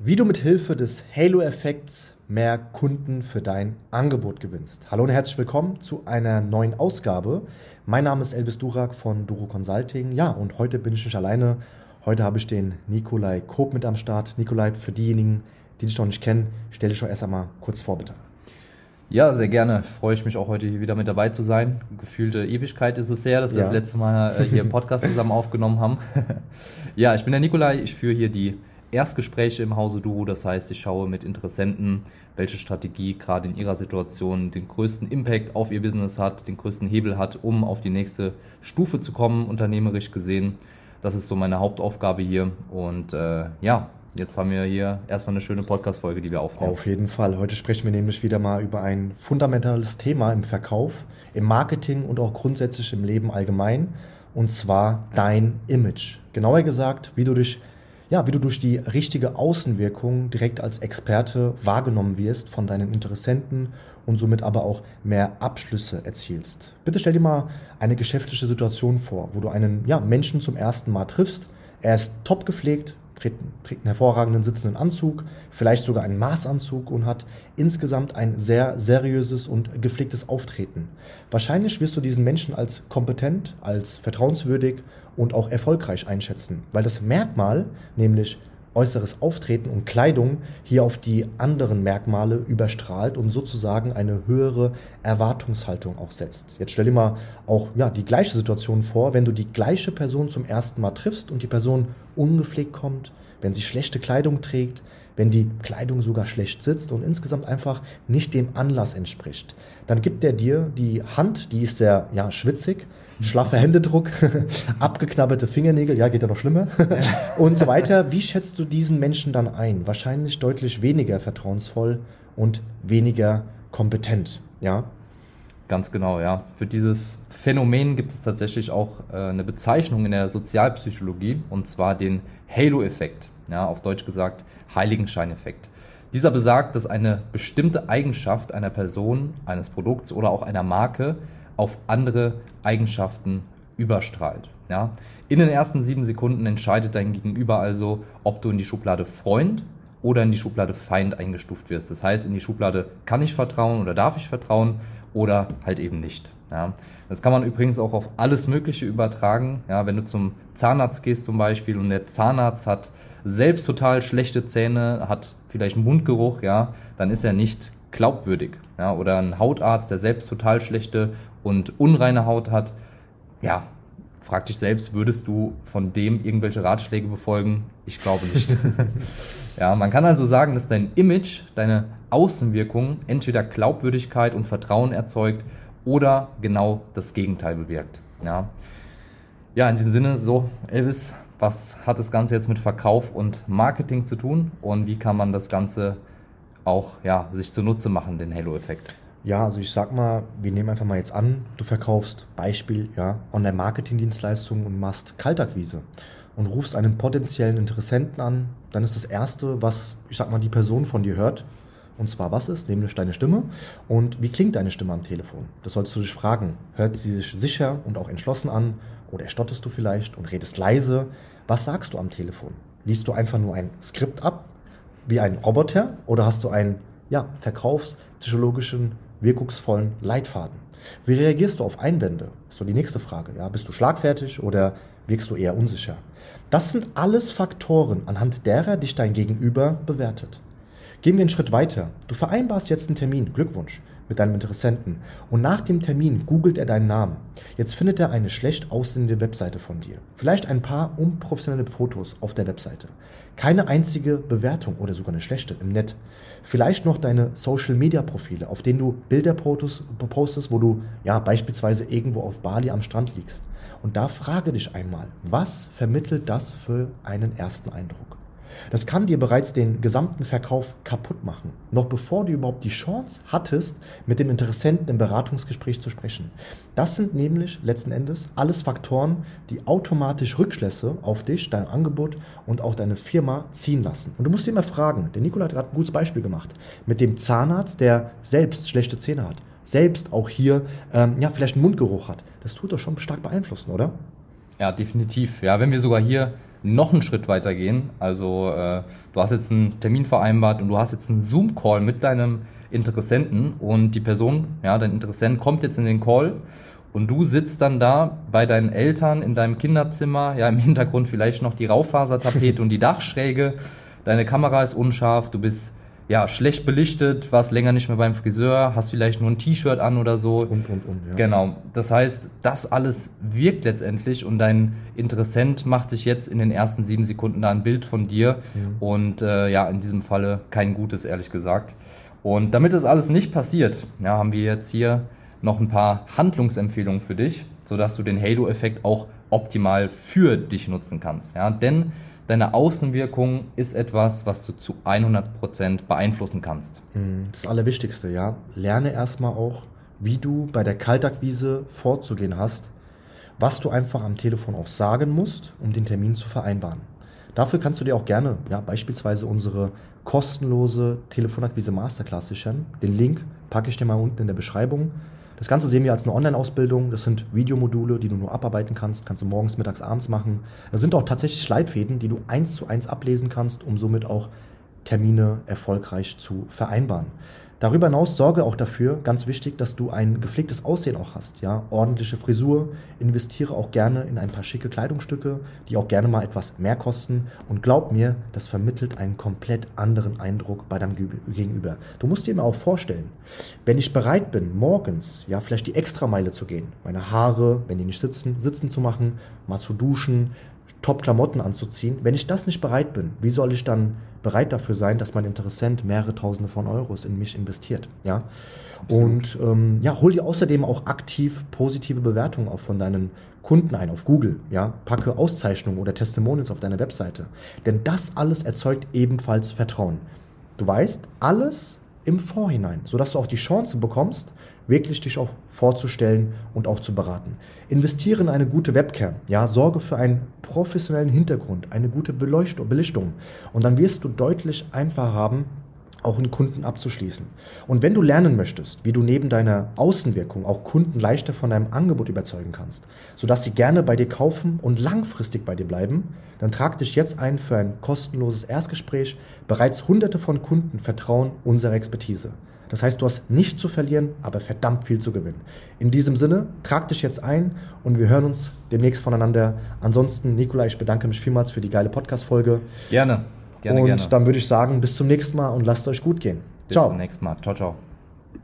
Wie du mit Hilfe des Halo-Effekts mehr Kunden für dein Angebot gewinnst. Hallo und herzlich willkommen zu einer neuen Ausgabe. Mein Name ist Elvis Durak von Duro Consulting. Ja, und heute bin ich nicht alleine. Heute habe ich den Nikolai Koop mit am Start. Nikolai, für diejenigen, die dich noch nicht kennen, stell dich doch erst einmal kurz vor, bitte. Ja, sehr gerne. Freue ich mich auch heute hier wieder mit dabei zu sein. Gefühlte Ewigkeit ist es her, dass wir ja. das letzte Mal äh, hier im Podcast zusammen aufgenommen haben. ja, ich bin der Nikolai. Ich führe hier die Erstgespräche im Hause Duro. Das heißt, ich schaue mit Interessenten, welche Strategie gerade in ihrer Situation den größten Impact auf ihr Business hat, den größten Hebel hat, um auf die nächste Stufe zu kommen, unternehmerisch gesehen. Das ist so meine Hauptaufgabe hier. Und äh, ja, jetzt haben wir hier erstmal eine schöne Podcast-Folge, die wir aufnehmen. Auf jeden Fall. Heute sprechen wir nämlich wieder mal über ein fundamentales Thema im Verkauf, im Marketing und auch grundsätzlich im Leben allgemein. Und zwar dein Image. Genauer gesagt, wie du dich ja, wie du durch die richtige Außenwirkung direkt als Experte wahrgenommen wirst von deinen Interessenten und somit aber auch mehr Abschlüsse erzielst. Bitte stell dir mal eine geschäftliche Situation vor, wo du einen ja, Menschen zum ersten Mal triffst. Er ist top gepflegt, trägt, trägt einen hervorragenden sitzenden Anzug, vielleicht sogar einen Maßanzug und hat insgesamt ein sehr seriöses und gepflegtes Auftreten. Wahrscheinlich wirst du diesen Menschen als kompetent, als vertrauenswürdig und auch erfolgreich einschätzen, weil das Merkmal, nämlich äußeres Auftreten und Kleidung hier auf die anderen Merkmale überstrahlt und sozusagen eine höhere Erwartungshaltung auch setzt. Jetzt stell dir mal auch ja, die gleiche Situation vor, wenn du die gleiche Person zum ersten Mal triffst und die Person ungepflegt kommt, wenn sie schlechte Kleidung trägt, wenn die Kleidung sogar schlecht sitzt und insgesamt einfach nicht dem Anlass entspricht. Dann gibt er dir die Hand, die ist sehr ja, schwitzig, schlaffer Händedruck, abgeknabberte Fingernägel, ja, geht ja noch schlimmer und so weiter. Wie schätzt du diesen Menschen dann ein? Wahrscheinlich deutlich weniger vertrauensvoll und weniger kompetent, ja? Ganz genau, ja. Für dieses Phänomen gibt es tatsächlich auch äh, eine Bezeichnung in der Sozialpsychologie und zwar den Halo-Effekt. Ja, auf Deutsch gesagt Heiligenscheineffekt. Dieser besagt, dass eine bestimmte Eigenschaft einer Person, eines Produkts oder auch einer Marke auf andere Eigenschaften überstrahlt. Ja? In den ersten sieben Sekunden entscheidet dein Gegenüber also, ob du in die Schublade Freund oder in die Schublade Feind eingestuft wirst. Das heißt, in die Schublade kann ich vertrauen oder darf ich vertrauen oder halt eben nicht. Ja? Das kann man übrigens auch auf alles Mögliche übertragen. Ja, wenn du zum Zahnarzt gehst zum Beispiel und der Zahnarzt hat selbst total schlechte Zähne, hat vielleicht Mundgeruch, ja, dann ist er nicht glaubwürdig. Ja, oder ein Hautarzt, der selbst total schlechte und unreine Haut hat, ja, frag dich selbst, würdest du von dem irgendwelche Ratschläge befolgen? Ich glaube nicht. ja, man kann also sagen, dass dein Image, deine Außenwirkung entweder Glaubwürdigkeit und Vertrauen erzeugt oder genau das Gegenteil bewirkt. Ja, ja in diesem Sinne, so, Elvis, was hat das Ganze jetzt mit Verkauf und Marketing zu tun und wie kann man das Ganze auch ja, sich zunutze machen, den Halo-Effekt? Ja, also ich sag mal, wir nehmen einfach mal jetzt an, du verkaufst Beispiel, ja, Online-Marketing-Dienstleistungen und machst Kaltakquise und rufst einen potenziellen Interessenten an, dann ist das erste, was, ich sag mal, die Person von dir hört, und zwar was ist, nämlich deine Stimme und wie klingt deine Stimme am Telefon. Das solltest du dich fragen. Hört sie sich sicher und auch entschlossen an oder stotterst du vielleicht und redest leise? Was sagst du am Telefon? Liest du einfach nur ein Skript ab, wie ein Roboter, oder hast du einen ja, verkaufspsychologischen wirkungsvollen Leitfaden. Wie reagierst du auf Einwände? Ist so die nächste Frage. Ja, bist du schlagfertig oder wirkst du eher unsicher? Das sind alles Faktoren, anhand derer dich dein Gegenüber bewertet. Gehen wir einen Schritt weiter. Du vereinbarst jetzt einen Termin. Glückwunsch mit deinem Interessenten. Und nach dem Termin googelt er deinen Namen. Jetzt findet er eine schlecht aussehende Webseite von dir. Vielleicht ein paar unprofessionelle Fotos auf der Webseite. Keine einzige Bewertung oder sogar eine schlechte im Netz. Vielleicht noch deine Social Media Profile, auf denen du Bilder postest, wo du ja beispielsweise irgendwo auf Bali am Strand liegst. Und da frage dich einmal, was vermittelt das für einen ersten Eindruck? Das kann dir bereits den gesamten Verkauf kaputt machen, noch bevor du überhaupt die Chance hattest, mit dem Interessenten im Beratungsgespräch zu sprechen. Das sind nämlich letzten Endes alles Faktoren, die automatisch Rückschlüsse auf dich, dein Angebot und auch deine Firma ziehen lassen. Und du musst dir immer fragen, der Nikola hat gerade ein gutes Beispiel gemacht, mit dem Zahnarzt, der selbst schlechte Zähne hat, selbst auch hier ähm, ja, vielleicht einen Mundgeruch hat. Das tut doch schon stark beeinflussen, oder? Ja, definitiv. Ja, wenn wir sogar hier noch einen Schritt weiter gehen. Also äh, du hast jetzt einen Termin vereinbart und du hast jetzt einen Zoom-Call mit deinem Interessenten und die Person, ja, dein Interessent kommt jetzt in den Call und du sitzt dann da bei deinen Eltern in deinem Kinderzimmer, ja, im Hintergrund vielleicht noch die Raufasertapete und die Dachschräge. Deine Kamera ist unscharf, du bist ja, schlecht belichtet, warst länger nicht mehr beim Friseur, hast vielleicht nur ein T-Shirt an oder so. Und, und, und, ja. Genau. Das heißt, das alles wirkt letztendlich und dein Interessent macht sich jetzt in den ersten sieben Sekunden da ein Bild von dir mhm. und äh, ja, in diesem Falle kein gutes, ehrlich gesagt. Und damit das alles nicht passiert, ja, haben wir jetzt hier noch ein paar Handlungsempfehlungen für dich, sodass du den Halo-Effekt auch optimal für dich nutzen kannst. Ja, denn deine Außenwirkung ist etwas, was du zu 100% beeinflussen kannst. Hm, das Allerwichtigste, ja. Lerne erstmal auch, wie du bei der Kaltakquise vorzugehen hast, was du einfach am Telefon auch sagen musst, um den Termin zu vereinbaren. Dafür kannst du dir auch gerne, ja, beispielsweise unsere kostenlose Telefonakquise Masterclass sichern. Den Link packe ich dir mal unten in der Beschreibung. Das Ganze sehen wir als eine Online-Ausbildung. Das sind Videomodule, die du nur abarbeiten kannst. Kannst du morgens, mittags, abends machen. Das sind auch tatsächlich Leitfäden, die du eins zu eins ablesen kannst, um somit auch Termine erfolgreich zu vereinbaren. Darüber hinaus sorge auch dafür, ganz wichtig, dass du ein gepflegtes Aussehen auch hast, ja, ordentliche Frisur, investiere auch gerne in ein paar schicke Kleidungsstücke, die auch gerne mal etwas mehr kosten und glaub mir, das vermittelt einen komplett anderen Eindruck bei deinem Gegenüber. Du musst dir immer auch vorstellen, wenn ich bereit bin, morgens, ja, vielleicht die Extrameile zu gehen, meine Haare, wenn die nicht sitzen, sitzen zu machen, mal zu duschen, Top-Klamotten anzuziehen. Wenn ich das nicht bereit bin, wie soll ich dann bereit dafür sein, dass mein Interessent mehrere Tausende von Euros in mich investiert? Ja. Und ähm, ja, hol dir außerdem auch aktiv positive Bewertungen auch von deinen Kunden ein auf Google. Ja, packe Auszeichnungen oder Testimonials auf deine Webseite. Denn das alles erzeugt ebenfalls Vertrauen. Du weißt alles im Vorhinein, sodass du auch die Chance bekommst, wirklich dich auch vorzustellen und auch zu beraten. Investiere in eine gute Webcam, ja, sorge für einen professionellen Hintergrund, eine gute Belichtung und dann wirst du deutlich einfacher haben, auch einen Kunden abzuschließen. Und wenn du lernen möchtest, wie du neben deiner Außenwirkung auch Kunden leichter von deinem Angebot überzeugen kannst, sodass sie gerne bei dir kaufen und langfristig bei dir bleiben, dann trag dich jetzt ein für ein kostenloses Erstgespräch. Bereits hunderte von Kunden vertrauen unserer Expertise. Das heißt, du hast nichts zu verlieren, aber verdammt viel zu gewinnen. In diesem Sinne, trag dich jetzt ein und wir hören uns demnächst voneinander. Ansonsten, Nikolai, ich bedanke mich vielmals für die geile Podcast-Folge. Gerne, gerne, und gerne. dann würde ich sagen, bis zum nächsten Mal und lasst euch gut gehen. Bis ciao. zum nächsten Mal. Ciao, ciao.